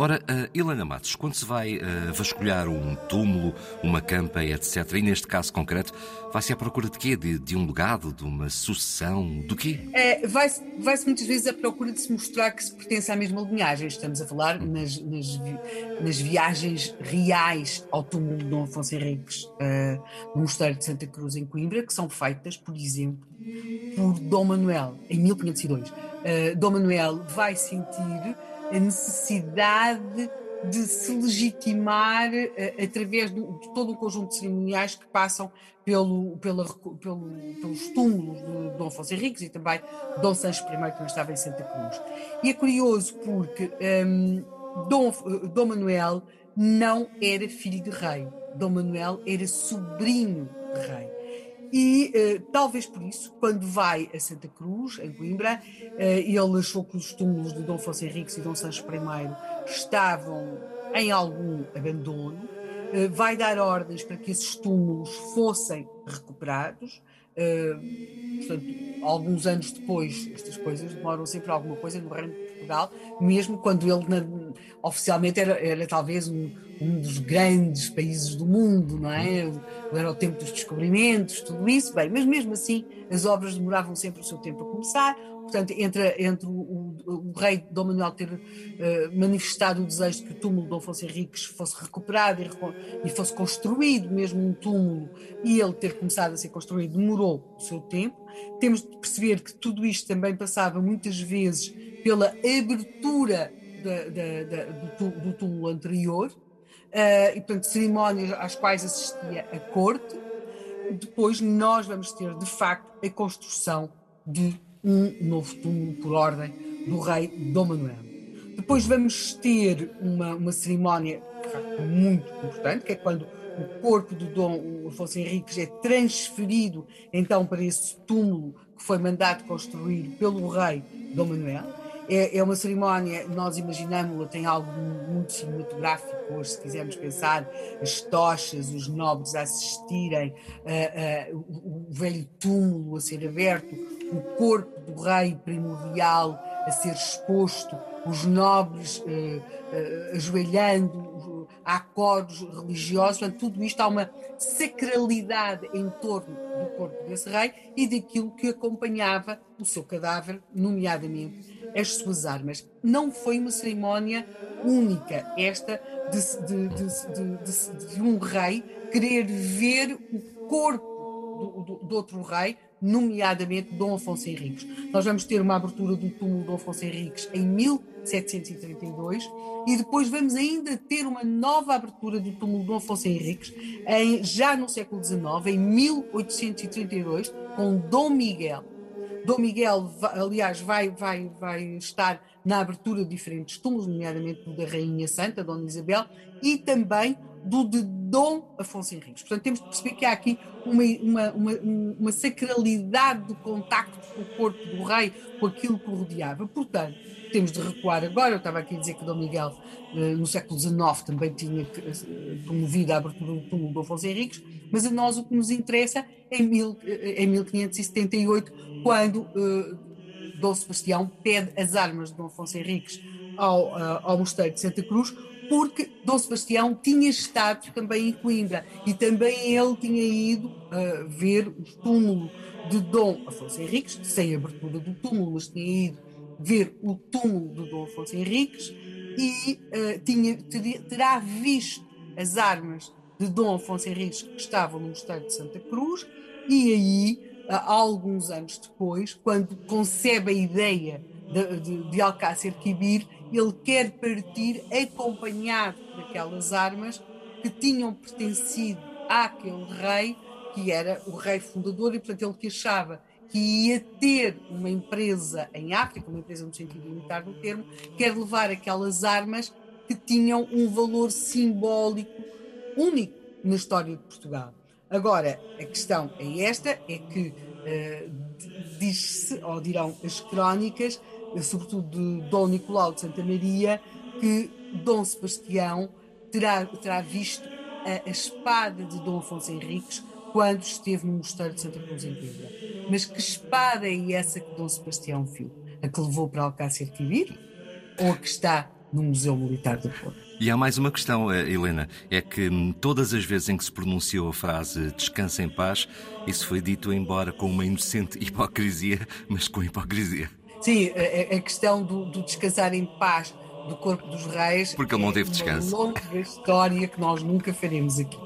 Ora, uh, Helena Matos, quando se vai uh, vasculhar um túmulo, uma campa, etc., e neste caso concreto, vai-se à procura de quê? De, de, um legado, de uma sucessão, do quê? É, vai-se vai muitas vezes à procura de se mostrar que se pertence à mesma linhagem. Estamos a falar hum. nas, nas, nas, viagens reais ao túmulo de Dom Afonso Henriques, uh, no Mosteiro de Santa Cruz, em Coimbra, que são feitas, por exemplo, por Dom Manuel, em 1502. Uh, Dom Manuel vai sentir a necessidade de se legitimar uh, através de, de, todo um conjunto de cerimoniais que passam pelo, pela, pelo, pelos túmulos de Dom Afonso Henriques e também Dom Sancho I, que estava em Santa Cruz. E é curioso porque um, ehm, Dom, Dom Manuel não era filho de rei, Dom Manuel era sobrinho de rei. E uh, talvez por isso, quando vai a Santa Cruz, em Coimbra, uh, ele achou que os túmulos de Dom Afonso Henriques e Dom Sancho I estavam em algum abandono, uh, vai dar ordens para que esses túmulos fossem recuperados. portanto, alguns anos depois, estas coisas demoram sempre alguma coisa no Reino Portugal, mesmo quando ele na, oficialmente era, era talvez um, um dos grandes países do mundo, não é? Era o tempo dos descobrimentos, tudo isso, bem, mas mesmo assim as obras demoravam sempre o seu tempo a começar. Portanto, entre, entre o, o, o rei Dom Manuel ter uh, manifestado o desejo de que o túmulo de Dom Afonso Henriques fosse recuperado e, e, fosse construído, mesmo um túmulo, e ele ter começado a ser construído, demorou o seu tempo. Temos de perceber que tudo isto também passava muitas vezes pela abertura da, da, da, do, do túmulo anterior, uh, e portanto cerimónias às quais assistia a corte. Depois nós vamos ter de facto a construção de um novo túmulo por ordem do rei Dom Manuel. Depois vamos ter uma, uma cerimónia muito importante, que é quando o corpo do Dom Afonso Henriques é transferido então para esse túmulo que foi mandado construir pelo rei Dom Manuel. É, é uma cerimónia, nós imaginamos-la, tem algo muito cinematográfico hoje, se quisermos pensar, as tochas, os nobres a assistirem, uh, o, o velho túmulo a ser aberto, o corpo do rei primordial a ser exposto, os nobres uh, uh, ajoelhando, há coros religiosos, portanto, tudo isto há uma sacralidade em torno do corpo desse rei e daquilo que acompanhava o seu cadáver, nomeadamente as suas armas. Não foi uma cerimónia única, esta de, de, de, de um rei querer ver o corpo do, do, do, outro rei, nomeadamente Dom Afonso Henriques. Nós vamos ter uma abertura do túmulo de Dom Afonso Henriques em 1732 e depois vamos ainda ter uma nova abertura do túmulo de Dom Afonso Henriques em, já no século XIX, em 1832, com Dom Miguel Dom Miguel, aliás, vai, vai, vai estar na abertura de diferentes túmulos, nomeadamente do da Rainha Santa, Dona Isabel, e também do de Dom Afonso Henriques. Portanto, temos de perceber que há aqui uma, uma, uma, uma sacralidade do contacto com o corpo do rei, com aquilo que o rodeava. Portanto, temos de recuar agora. Eu estava aqui a dizer que Dom Miguel, eh, no século XIX, também tinha eh, promovido a abertura do túmulo do Afonso Henriques, mas a nós o que nos interessa é em, em 1578, quando uh, Dom Sebastião pede as armas de Dom Afonso Henriques ao, ao Mosteiro de Santa Cruz, porque Dom Sebastião tinha estado também em Coimbra e também ele tinha ido uh, ver o túmulo de Dom Afonso Henriques, sem abertura do túmulo, mas tinha ido ver o túmulo de Dom Afonso Henriques e uh, tinha, terá visto as armas de Dom Afonso Henriques que estavam no Mosteiro de Santa Cruz e aí, há alguns anos depois, quando concebe a ideia de, de, de Alcácer Quibir, ele quer partir acompanhado daquelas armas que tinham pertencido àquele rei, que era o rei fundador, e portanto ele que achava que ia ter uma empresa em África, uma empresa no sentido militar do termo, quer levar aquelas armas que tinham um valor simbólico único na história de Portugal. Agora, a questão é esta, é que uh, diz-se, ou dirão as crónicas, sobretudo de Dom Nicolau de Santa Maria, que Dom Sebastião terá, terá visto a, a espada de Dom Afonso Henriques quando esteve no mosteiro de Santa Cruz em Coimbra. Mas que espada é essa que Dom Sebastião viu? A que levou para Alcácer Quibir? Ou a que está no Museu Militar do Porto. E há mais uma questão, eh, Helena, é que hum, todas as vezes em que se pronunciou a frase descansa em paz, isso foi dito embora com uma inocente hipocrisia, mas com hipocrisia. Sim, a, a questão do, do, descansar em paz do corpo dos reis. Porque ele não teve descanso. É uma longa história que nós nunca faremos aqui.